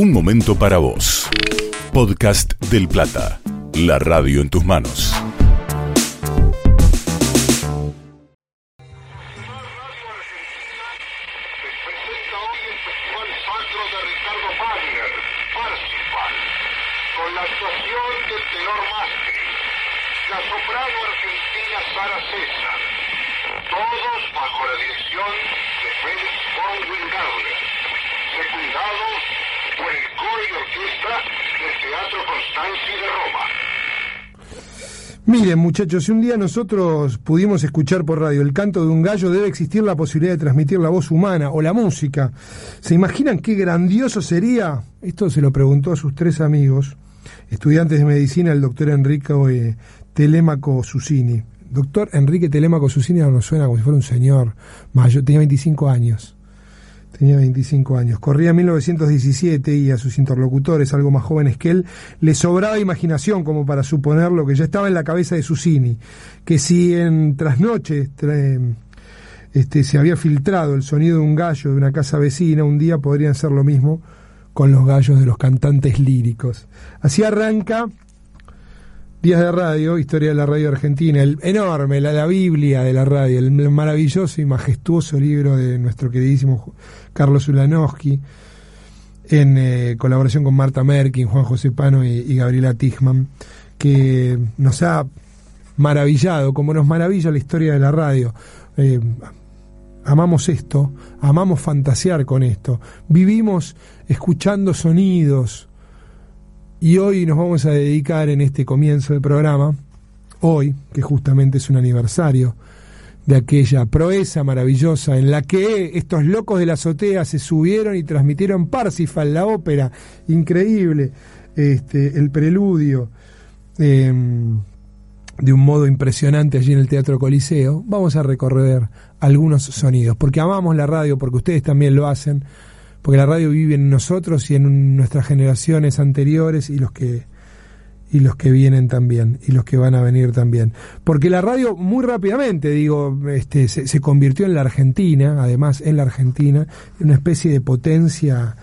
Un momento para vos. Podcast del Plata. La radio en tus manos. Muchachos, si un día nosotros pudimos escuchar por radio el canto de un gallo, debe existir la posibilidad de transmitir la voz humana o la música. ¿Se imaginan qué grandioso sería? Esto se lo preguntó a sus tres amigos, estudiantes de medicina, el doctor Enrico eh, Telémaco Susini. Doctor Enrique Telémaco Susini nos suena como si fuera un señor mayor, tenía 25 años. Tenía 25 años. Corría en 1917 y a sus interlocutores, algo más jóvenes que él, le sobraba imaginación como para suponer lo que ya estaba en la cabeza de Susini, que si en trasnoche tra- este, se había filtrado el sonido de un gallo de una casa vecina, un día podrían ser lo mismo con los gallos de los cantantes líricos. Así arranca Días de Radio, Historia de la Radio Argentina, el enorme, la, la Biblia de la radio, el maravilloso y majestuoso libro de nuestro queridísimo Carlos Ulanowski, en eh, colaboración con Marta Merkin, Juan José Pano y, y Gabriela Tichman, que nos ha maravillado, como nos maravilla la historia de la radio. Eh, amamos esto, amamos fantasear con esto, vivimos escuchando sonidos, y hoy nos vamos a dedicar en este comienzo del programa, hoy, que justamente es un aniversario de aquella proeza maravillosa en la que estos locos de la azotea se subieron y transmitieron Parsifal, la ópera, increíble, este, el preludio, eh, de un modo impresionante allí en el Teatro Coliseo, vamos a recorrer algunos sonidos, porque amamos la radio, porque ustedes también lo hacen, porque la radio vive en nosotros y en nuestras generaciones anteriores y los que y los que vienen también y los que van a venir también. Porque la radio muy rápidamente digo este se, convirtió en la Argentina además en la Argentina en una especie de potencia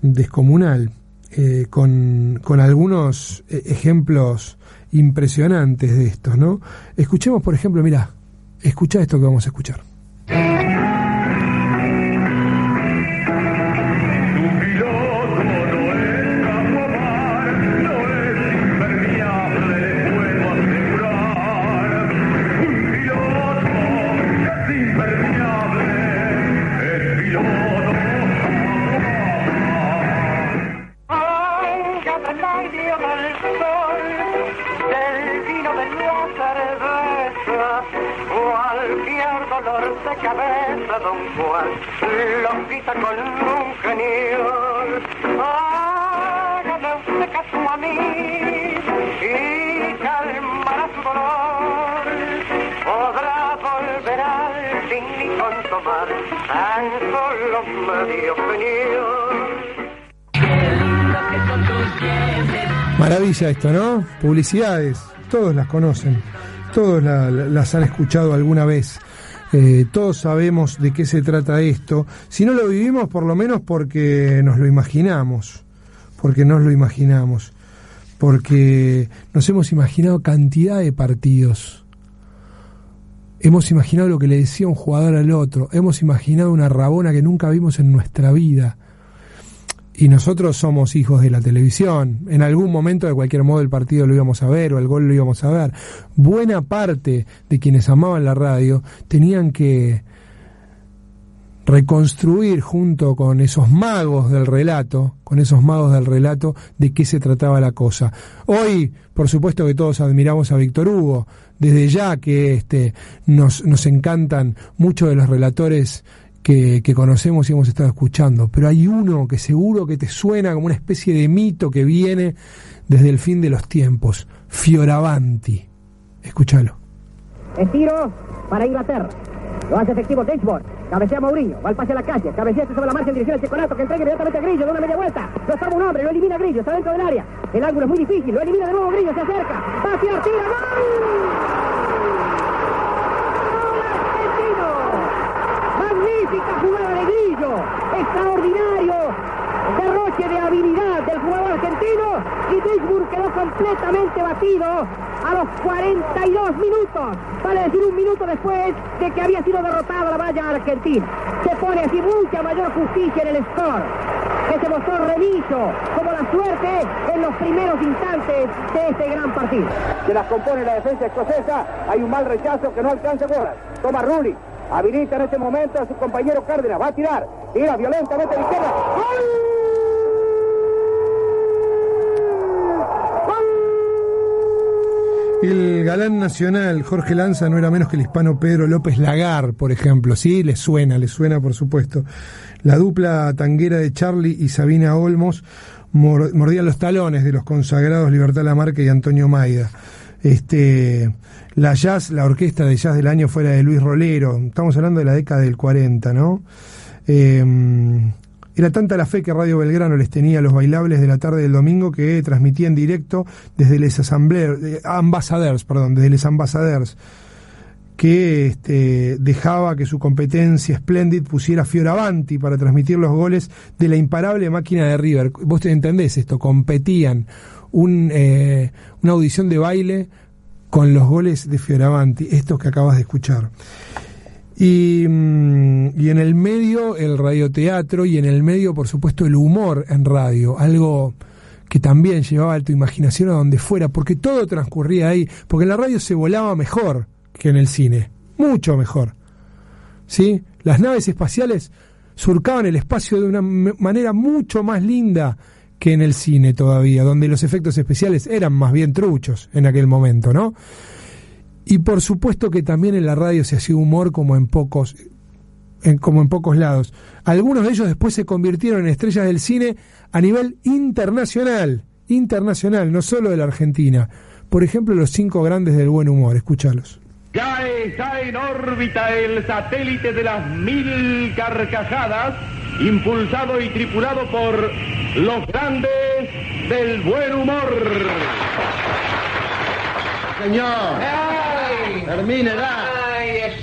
descomunal eh, con, con algunos eh, ejemplos impresionantes de estos no escuchemos por ejemplo mira escucha esto que vamos a escuchar cualquier dolor de cabeza, don Juan, lo quita con un genial. Hágame usted caso a mí y calmará su dolor. Podrá volver al fin y con tomar tan solo medio genial. Maravilla esto, ¿no? Publicidades, todos las conocen, todos la- la- las han escuchado alguna vez. Eh, todos sabemos de qué se trata esto. Si no lo vivimos, por lo menos porque nos lo imaginamos. Porque nos lo imaginamos. Porque nos hemos imaginado cantidad de partidos. Hemos imaginado lo que le decía un jugador al otro. Hemos imaginado una rabona que nunca vimos en nuestra vida. Y nosotros somos hijos de la televisión. En algún momento, de cualquier modo, el partido lo íbamos a ver o el gol lo íbamos a ver. Buena parte de quienes amaban la radio tenían que reconstruir junto con esos magos del relato, con esos magos del relato, de qué se trataba la cosa. Hoy, por supuesto que todos admiramos a Víctor Hugo, desde ya que este, nos, nos encantan muchos de los relatores que, conocemos y hemos estado escuchando, pero hay uno que seguro que te suena como una especie de mito que viene desde el fin de los tiempos, Fioravanti. Escúchalo. Estiro para Inglaterra. Lo hace efectivo Dashboard. Cabecea Mourinho. Va al pase a la calle. Cabecea este sobre la marcha en dirección al Checolato que entrega inmediatamente a Grillo de una media vuelta. Lo toma un hombre. Lo elimina Grillo. Está dentro del área. El ángulo es muy difícil. Lo elimina de nuevo Grillo. Se acerca. Va a tirar. Tira. ¡Gol! ¡Argentino! Jugada de Grillo. Extraordinario. Derroche de habilidad. argentino y Duisburg quedó completamente batido a los 42 minutos, vale decir un minuto después de que había sido derrotada la valla argentina. Se pone así mucha mayor justicia en el score, que se mostró remiso como la suerte en los primeros instantes de este gran partido. Se las compone la defensa escocesa, hay un mal rechazo que no alcanza bolas. Toma Rulli, habilita en este momento a su compañero Cárdenas, va a tirar, tira violentamente a la izquierda. El galán nacional Jorge Lanza no era menos que el hispano Pedro López Lagar, por ejemplo. Sí, le suena, le suena, por supuesto. La dupla tanguera de Charlie y Sabina Olmos mor- mordían los talones de los consagrados Libertad Lamarque y Antonio Maida. Este, la jazz, la orquesta de jazz del año fuera de Luis Rolero. Estamos hablando de la década del 40, ¿no? Eh, era tanta la fe que Radio Belgrano les tenía a los bailables de la tarde del domingo que transmitía en directo desde les eh, Ambassadeurs, perdón, desde les Ambassadeurs, que este, dejaba que su competencia Splendid pusiera Fioravanti para transmitir los goles de la imparable máquina de River. Vos te entendés esto, competían un, eh, una audición de baile con los goles de Fioravanti, estos que acabas de escuchar. Y, mm, y en el medio el radioteatro y en el medio, por supuesto, el humor en radio, algo que también llevaba a tu imaginación a donde fuera, porque todo transcurría ahí, porque en la radio se volaba mejor que en el cine, mucho mejor. ¿Sí? Las naves espaciales surcaban el espacio de una manera mucho más linda que en el cine todavía, donde los efectos especiales eran más bien truchos en aquel momento, ¿no? Y por supuesto que también en la radio se hacía humor como en pocos, en- como en pocos lados. Algunos de ellos después se convirtieron en estrellas del cine a nivel internacional, internacional, no solo de la Argentina. Por ejemplo, los cinco grandes del buen humor, escúchalos. Ya está en órbita el satélite de las mil carcajadas, impulsado y tripulado por los grandes del buen humor. Señor, termine, da.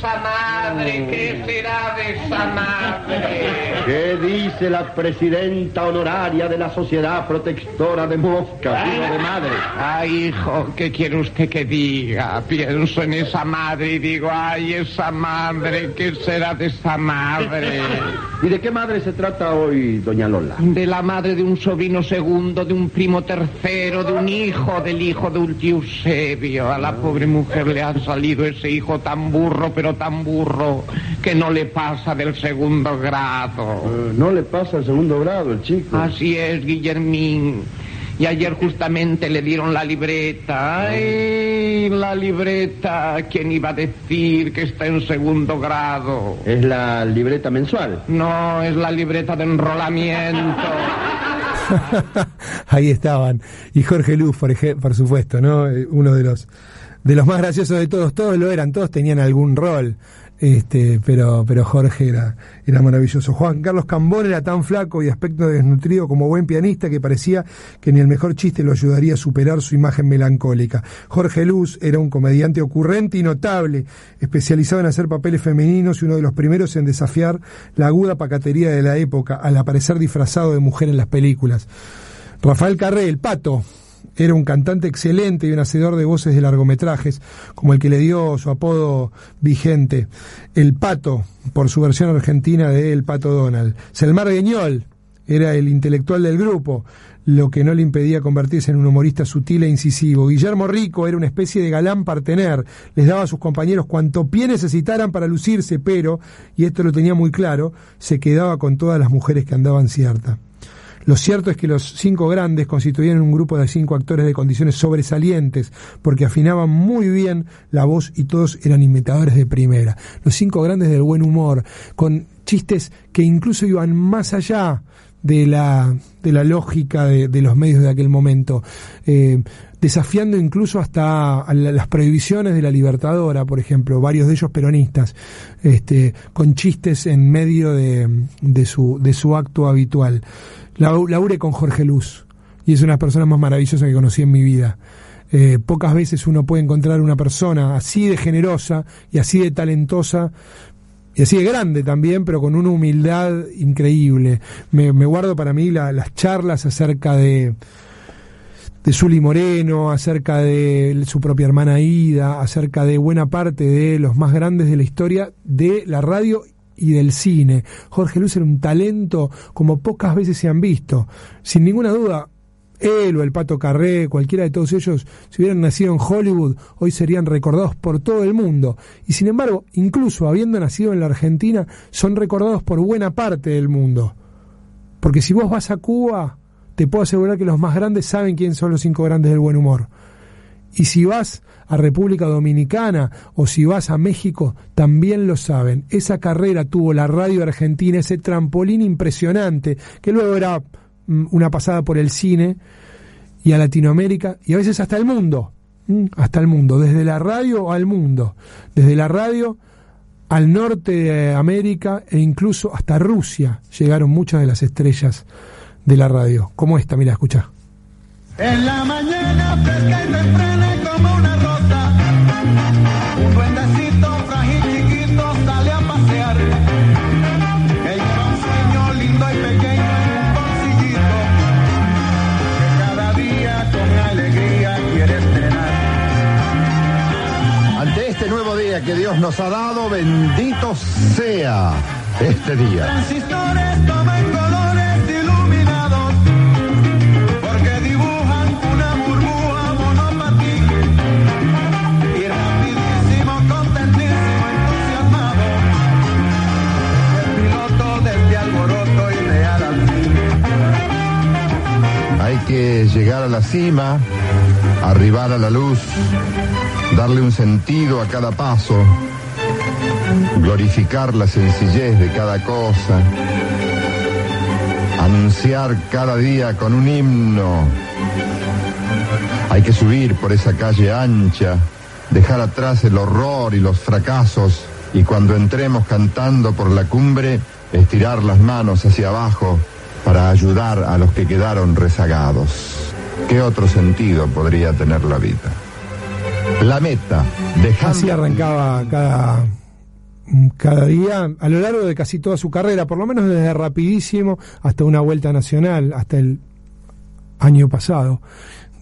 ¡Ay, esa madre! ¿Qué será de esa madre? ¿Qué dice la presidenta honoraria de la Sociedad Protectora de Moscas, hijo de madre? Ay, hijo, ¿qué quiere usted que diga? Pienso en esa madre y digo, ay, esa madre, ¿qué será de esa madre? ¿Y de qué madre se trata hoy, doña Lola? De la madre de un sobrino segundo, de un primo tercero, de un hijo, del hijo de un tío Eusebio. A la pobre mujer le ha salido ese hijo tan burro, pero tan burro, que no le pasa del segundo grado. Eh, no le pasa el segundo grado, el chico. Así es, Guillermín. Y ayer justamente le dieron la libreta. ¡Ay, la libreta! ¿Quién iba a decir que está en segundo grado? Es la libreta mensual. No, es la libreta de enrolamiento. Ahí estaban. Y Jorge Luz, por, ej- por supuesto, ¿no? Eh, Uno de los, de los más graciosos de todos. Todos lo eran, todos tenían algún rol. Este, pero, pero Jorge era, era maravilloso. Juan Carlos Cambón era tan flaco y aspecto desnutrido como buen pianista que parecía que ni el mejor chiste lo ayudaría a superar su imagen melancólica. Jorge Luz era un comediante ocurrente y notable, especializado en hacer papeles femeninos y uno de los primeros en desafiar la aguda pacatería de la época al aparecer disfrazado de mujer en las películas. Rafael Carré, el pato, era un cantante excelente y un hacedor de voces de largometrajes, como el que le dio su apodo vigente, El Pato, por su versión argentina de El Pato Donald. Selmar Gueñol era el intelectual del grupo, lo que no le impedía convertirse en un humorista sutil e incisivo. Guillermo Rico era una especie de galán partener, les daba a sus compañeros cuanto pie necesitaran para lucirse, pero, y esto lo tenía muy claro, se quedaba con todas las mujeres que andaban cierta. Lo cierto es que los cinco grandes constituían un grupo de cinco actores de condiciones sobresalientes, porque afinaban muy bien la voz y todos eran imitadores de primera. Los cinco grandes del buen humor, con chistes que incluso iban más allá de la, de la lógica de, de los medios de aquel momento, eh, desafiando incluso hasta la- las prohibiciones de la Libertadora, por ejemplo, varios de ellos peronistas, este, con chistes en medio de, de su, de su acto habitual. Lau- Laure con Jorge Luz, y es una de las personas más maravillosas que conocí en mi vida. Eh, pocas veces uno puede encontrar una persona así de generosa y así de talentosa y así de grande también, pero con una humildad increíble. Me, guardo para mí la- las charlas acerca de, de Zuli Moreno, acerca de su propia hermana Ida, acerca de buena parte de los más grandes de la historia de la radio y del cine. Jorge Luz era un talento como pocas veces se han visto. Sin ninguna duda, él o el Pato Carré, cualquiera de todos ellos, si hubieran nacido en Hollywood, hoy serían recordados por todo el mundo. Y sin embargo, incluso habiendo nacido en la Argentina, son recordados por buena parte del mundo. Porque si vos vas a Cuba, te puedo asegurar que los más grandes saben quiénes son los cinco grandes del buen humor. Y si vas a República Dominicana o si vas a México, también lo saben. Esa carrera tuvo la radio argentina, ese trampolín impresionante, que luego era una pasada por el cine y a Latinoamérica y a veces hasta el mundo. mm, Hasta el mundo, desde la radio al mundo, desde la radio al norte de América e incluso hasta Rusia llegaron muchas de las estrellas de la radio. Como esta, mira, escucha. En la mañana fresca y como una rosa, un duendecito frágil chiquito sale a pasear. Que Dios nos ha dado, bendito sea este día. Que llegar a la cima, arribar a la luz, darle un sentido a cada paso, glorificar la sencillez de cada cosa, anunciar cada día con un himno. Hay que subir por esa calle ancha, dejar atrás el horror y los fracasos y cuando entremos cantando por la cumbre, estirar las manos hacia abajo para ayudar a los que quedaron rezagados. ¿Qué otro sentido podría tener la vida? La meta, dejando... Así arrancaba cada, cada día a lo largo de casi toda su carrera, por lo menos desde rapidísimo hasta una vuelta nacional, hasta el año pasado,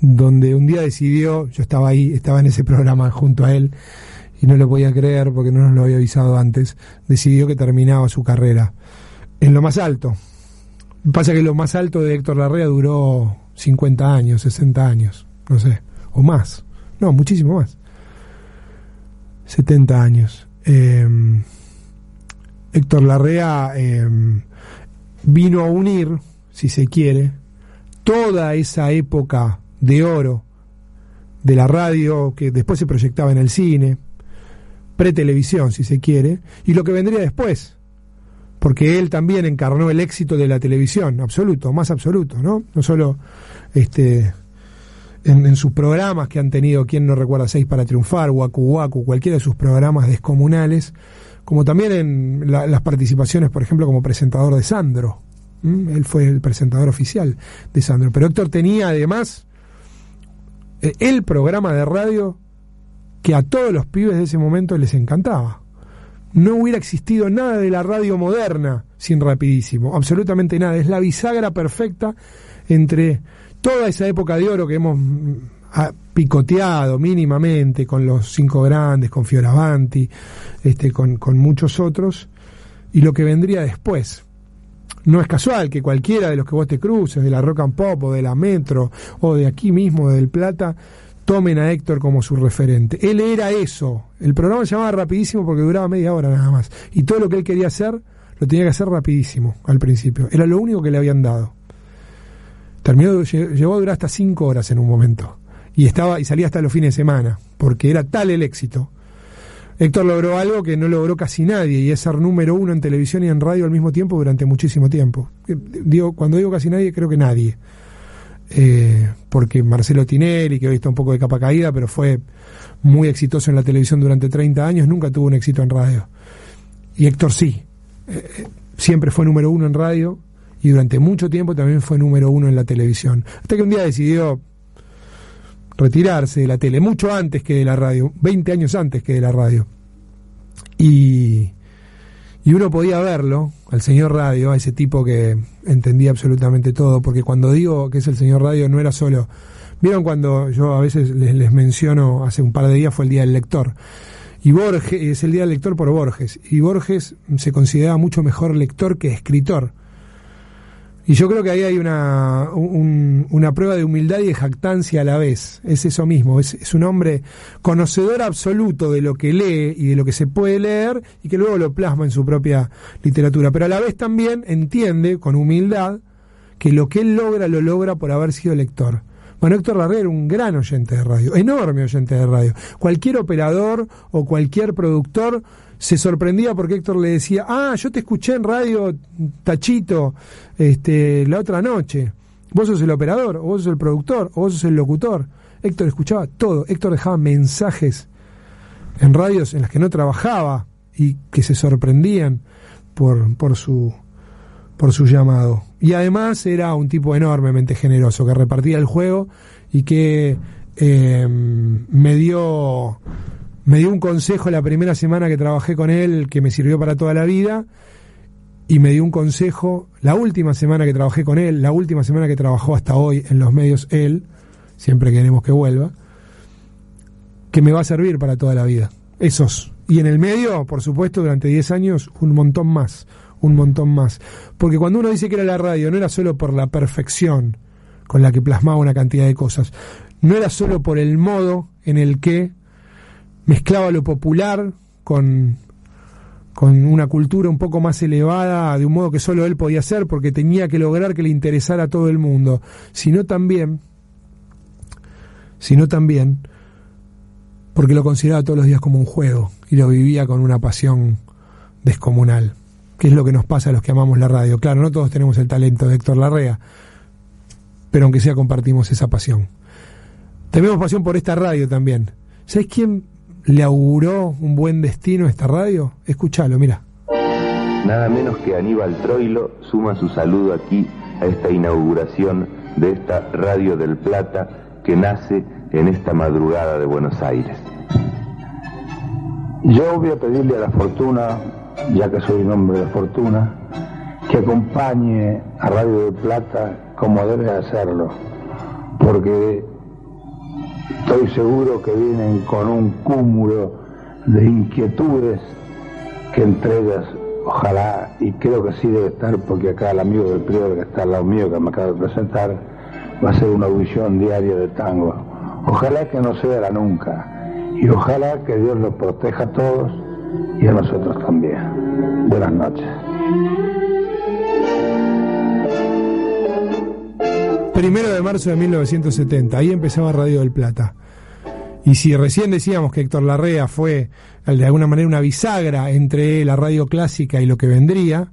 donde un día decidió, yo estaba ahí, estaba en ese programa junto a él, y no lo podía creer porque no nos lo había avisado antes, decidió que terminaba su carrera en lo más alto. Pasa que lo más alto de Héctor Larrea duró 50 años, 60 años, no sé, o más. No, muchísimo más. 70 años. Eh, Héctor Larrea eh, vino a unir, si se quiere, toda esa época de oro de la radio que después se proyectaba en el cine, pre-televisión, si se quiere, y lo que vendría después. Porque él también encarnó el éxito de la televisión, absoluto, más absoluto, ¿no? No solo este, en, sus programas que han tenido, quien no recuerda, Seis para Triunfar, Waku Waku, cualquiera de sus programas descomunales, como también en la, las participaciones, por ejemplo, como presentador de Sandro. Él fue el presentador oficial de Sandro. Pero Héctor tenía además eh, el programa de radio que a todos los pibes de ese momento les encantaba. No hubiera existido nada de la radio moderna sin rapidísimo, absolutamente nada. Es la bisagra perfecta entre toda esa época de oro que hemos picoteado mínimamente con los cinco grandes, con Fioravanti, este, con, muchos otros, y lo que vendría después. No es casual que cualquiera de los que vos te cruces, de la Rock and Pop o de la Metro o de aquí mismo, del Plata, tomen a Héctor como su referente. Él era eso. El programa se llamaba rapidísimo porque duraba media hora nada más. Y todo lo que él quería hacer, lo tenía que hacer rapidísimo al principio. Era lo único que le habían dado. Terminó, llegó a durar hasta cinco horas en un momento. Y estaba, y salía hasta los fines de semana, porque era tal el éxito. Héctor logró algo que no logró casi nadie, y es ser número uno en televisión y en radio al mismo tiempo durante muchísimo tiempo. Digo, cuando digo casi nadie, creo que nadie. Eh, porque Marcelo Tinelli, que hoy está un poco de capa caída, pero fue muy exitoso en la televisión durante 30 años, nunca tuvo un éxito en radio. Y Héctor sí, eh, siempre fue número uno en radio y durante mucho tiempo también fue número uno en la televisión. Hasta que un día decidió retirarse de la tele, mucho antes que de la radio, 20 años antes que de la radio. Y, y uno podía verlo, al señor radio, a ese tipo que entendía absolutamente todo, porque cuando digo que es el señor radio no era solo Vieron cuando yo a veces les, les menciono, hace un par de días fue el Día del Lector. Y Borges, es el Día del Lector por Borges. Y Borges se consideraba mucho mejor lector que escritor. Y yo creo que ahí hay una, un- una prueba de humildad y de jactancia a la vez. Es eso mismo. Es, es un hombre conocedor absoluto de lo que lee y de lo que se puede leer y que luego lo plasma en su propia literatura. Pero a la vez también entiende con humildad que lo que él logra lo logra por haber sido lector. Bueno, Héctor Larrea era un gran oyente de radio, enorme oyente de radio. Cualquier operador o cualquier productor se sorprendía porque Héctor le decía, ah, yo te escuché en radio Tachito este, la otra noche. Vos sos el operador, o vos sos el productor, o vos sos el locutor. Héctor escuchaba todo. Héctor dejaba mensajes en radios en las que no trabajaba y que se sorprendían por, por su por su llamado. Y además era un tipo enormemente generoso, que repartía el juego y que eh, me dio me dio un consejo la primera semana que trabajé con él que me sirvió para toda la vida y me dio un consejo la última semana que trabajé con él, la última semana que trabajó hasta hoy en los medios él, siempre queremos que vuelva, que me va a servir para toda la vida. Esos. Y en el medio, por supuesto, durante 10 años, un montón más, un montón más. Porque cuando uno dice que era la radio, no era solo por la perfección con la que plasmaba una cantidad de cosas, no era solo por el modo en el que mezclaba lo popular con, con una cultura un poco más elevada, de un modo que solo él podía hacer, porque tenía que lograr que le interesara a todo el mundo, sino también, sino también, porque lo consideraba todos los días como un juego y lo vivía con una pasión descomunal, que es lo que nos pasa a los que amamos la radio. Claro, no todos tenemos el talento de Héctor Larrea, pero aunque sea compartimos esa pasión. Tenemos pasión por esta radio también. ¿Sabes quién le auguró un buen destino a esta radio? Escuchalo, mira. Nada menos que Aníbal Troilo suma su saludo aquí a esta inauguración de esta Radio del Plata que nace en esta madrugada de Buenos Aires. Yo voy a pedirle a la fortuna, ya que soy un hombre de fortuna, que acompañe a Radio del Plata como debe hacerlo, porque estoy seguro que vienen con un cúmulo de inquietudes que entre ellas, ojalá, y creo que sí debe estar, porque acá el amigo del prior que está al lado mío, que me acaba de presentar, va a ser una audición diaria de tango. Ojalá que no sea la nunca, y ojalá que Dios los proteja a todos y a nosotros también. Buenas noches. Primero de marzo de 1970, ahí empezaba Radio del Plata. Y si recién decíamos que Héctor Larrea fue de alguna manera una bisagra entre la radio clásica y lo que vendría,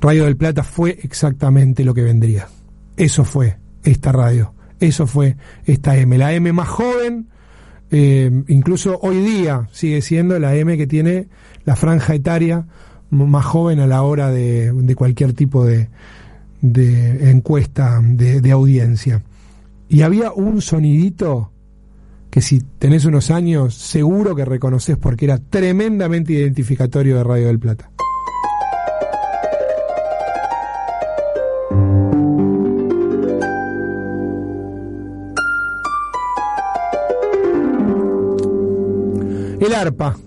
Radio del Plata fue exactamente lo que vendría. Eso fue esta radio, eso fue esta M. La M más joven, eh, incluso hoy día sigue siendo la M que tiene la franja etaria más joven a la hora de, cualquier tipo de, de encuesta de, de audiencia. Y había un sonidito que si tenés unos años seguro que reconoces porque era tremendamente identificatorio de Radio del Plata.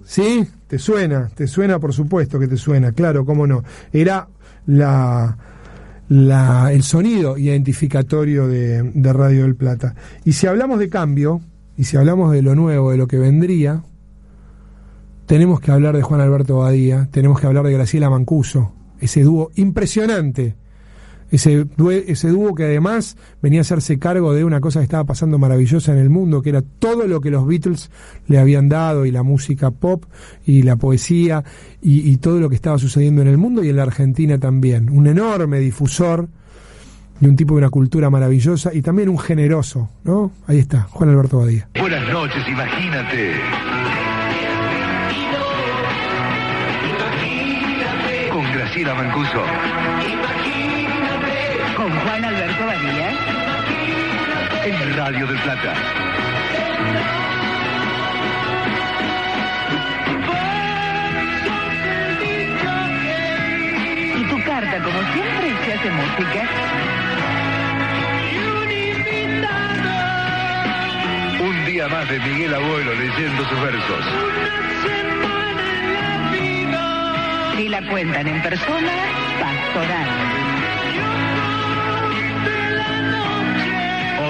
¿Sí? ¿Te suena? ¿Te suena? Por supuesto que te suena, claro, cómo no. Era la, la, el sonido identificatorio de, de Radio del Plata. Y si hablamos de cambio, y si hablamos de lo nuevo, de lo que vendría, tenemos que hablar de Juan Alberto Badía, tenemos que hablar de Graciela Mancuso, ese dúo impresionante, ese, ese dúo que además venía a hacerse cargo de una cosa que estaba pasando maravillosa en el mundo, que era todo lo que los Beatles le habían dado, y la música pop, y la poesía, y, y todo lo que estaba sucediendo en el mundo y en la Argentina también. Un enorme difusor de un tipo de una cultura maravillosa y también un generoso, ¿no? Ahí está, Juan Alberto Badía. Buenas noches, imagínate. Con Graciela Mancuso. Con Juan Alberto Badía. En Radio del Plata. Y tu carta, como siempre, se hace música. día más de Miguel Abuelo leyendo sus versos. Si la cuentan en persona, pastoral.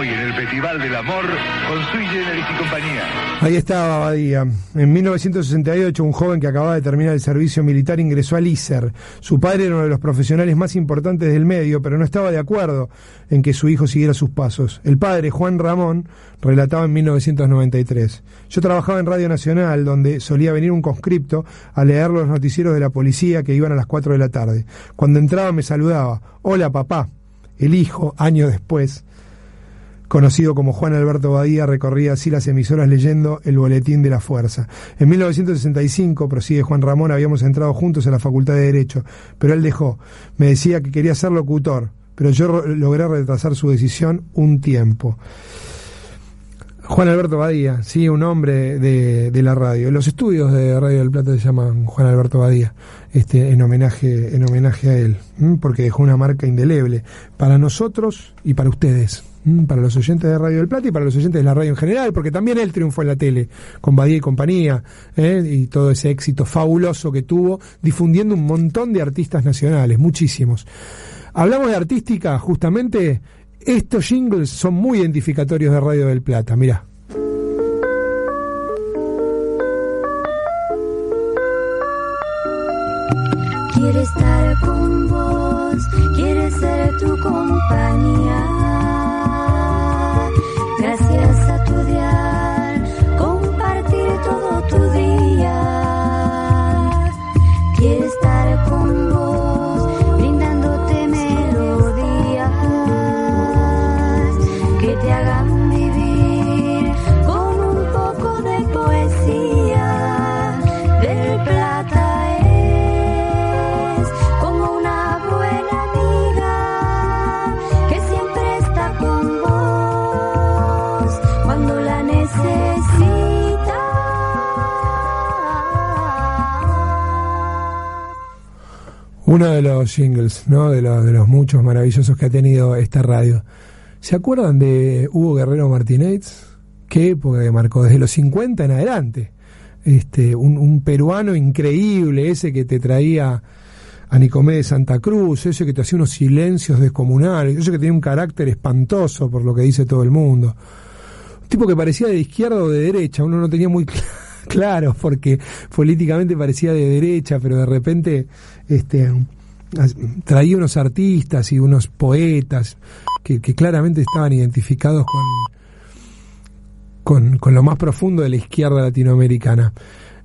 En el Festival del Amor con Sui Generis y compañía. Ahí estaba Badía. En 1968, un joven que acababa de terminar el servicio militar ingresó al ISER. Su padre era uno de los profesionales más importantes del medio, pero no estaba de acuerdo en que su hijo siguiera sus pasos. El padre, Juan Ramón, relataba en 1993. Yo trabajaba en Radio Nacional, donde solía venir un conscripto a leer los noticieros de la policía que iban a las 4 de la tarde. Cuando entraba me saludaba. Hola, papá. El hijo, años después, conocido como Juan Alberto Badía, recorría así las emisoras leyendo el boletín de la fuerza. En 1965, prosigue Juan Ramón, habíamos entrado juntos a la Facultad de Derecho, pero él dejó. Me decía que quería ser locutor, pero yo logré retrasar su decisión un tiempo. Juan Alberto Badía, sí, un hombre de, de la radio. Los estudios de Radio del Plata se llaman Juan Alberto Badía, este, en homenaje, en homenaje a él, porque dejó una marca indeleble para nosotros y para ustedes. Para los oyentes de Radio del Plata y para los oyentes de la radio en general, porque también él triunfó en la tele, con Badía y compañía, ¿eh? y todo ese éxito fabuloso que tuvo, difundiendo un montón de artistas nacionales, muchísimos. Hablamos de artística, justamente, estos jingles son muy identificatorios de Radio del Plata, mirá. Quiere estar con vos, quiere ser tu compañía. Uno de los jingles, ¿no? De, de los muchos maravillosos que ha tenido esta radio. ¿Se acuerdan de Hugo Guerrero Martínez? ¿Qué época que marcó? Desde los 50 en adelante. Este, un, peruano increíble, ese que te traía a Nicomé de Santa Cruz, ese que te hacía unos silencios descomunales, ese que tenía un carácter espantoso por lo que dice todo el mundo. Un tipo que parecía de izquierda o de derecha, uno no tenía muy cl- claro, porque políticamente parecía de derecha, pero de repente este, traía unos artistas y unos poetas que, claramente estaban identificados con, con, con lo más profundo de la izquierda latinoamericana.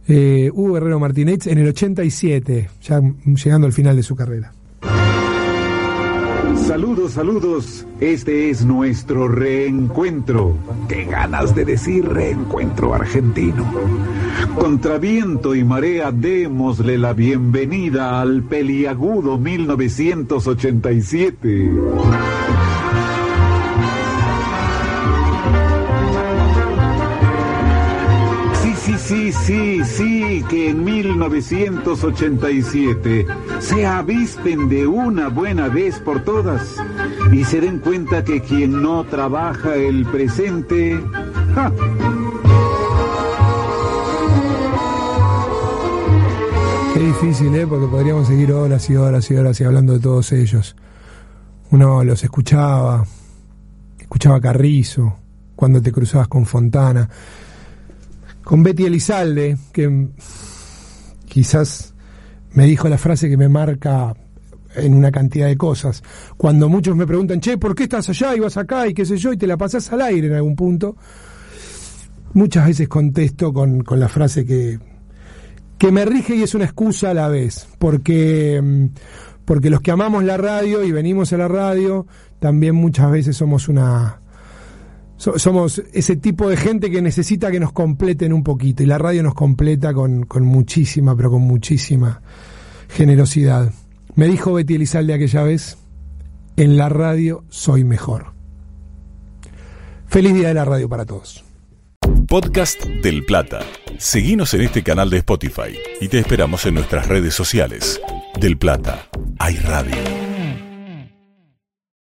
Eh, Hugo Guerrero Martínez en el 87, ya llegando al final de su carrera. Saludos, saludos. Este es nuestro reencuentro. Qué ganas de decir reencuentro argentino. Contra viento y marea démosle la bienvenida al peliagudo 1987. Sí, sí, sí, que en 1987 se avispen de una buena vez por todas y se den cuenta que quien no trabaja el presente... ¡ja! Qué difícil, ¿eh? Porque podríamos seguir horas y horas y horas y hablando de todos ellos. Uno los escuchaba, escuchaba Carrizo, cuando te cruzabas con Fontana, con Betty Elizalde, que quizás me dijo la frase que me marca en una cantidad de cosas. Cuando muchos me preguntan, che, ¿por qué estás allá y vas acá y qué sé yo? Y te la pasás al aire en algún punto. Muchas veces contesto con, con la frase que, que me rige y es una excusa a la vez, porque, mm, porque los que amamos la radio y venimos a la radio, también muchas veces somos una... so- somos ese tipo de gente que necesita que nos completen un poquito y la radio nos completa con, con muchísima, pero con muchísima generosidad. Me dijo Betty Elizalde aquella vez, en la radio soy mejor. Feliz día de la radio para todos. Podcast del Plata. Seguinos en este canal de Spotify y te esperamos en nuestras redes sociales. Del Plata, hay radio.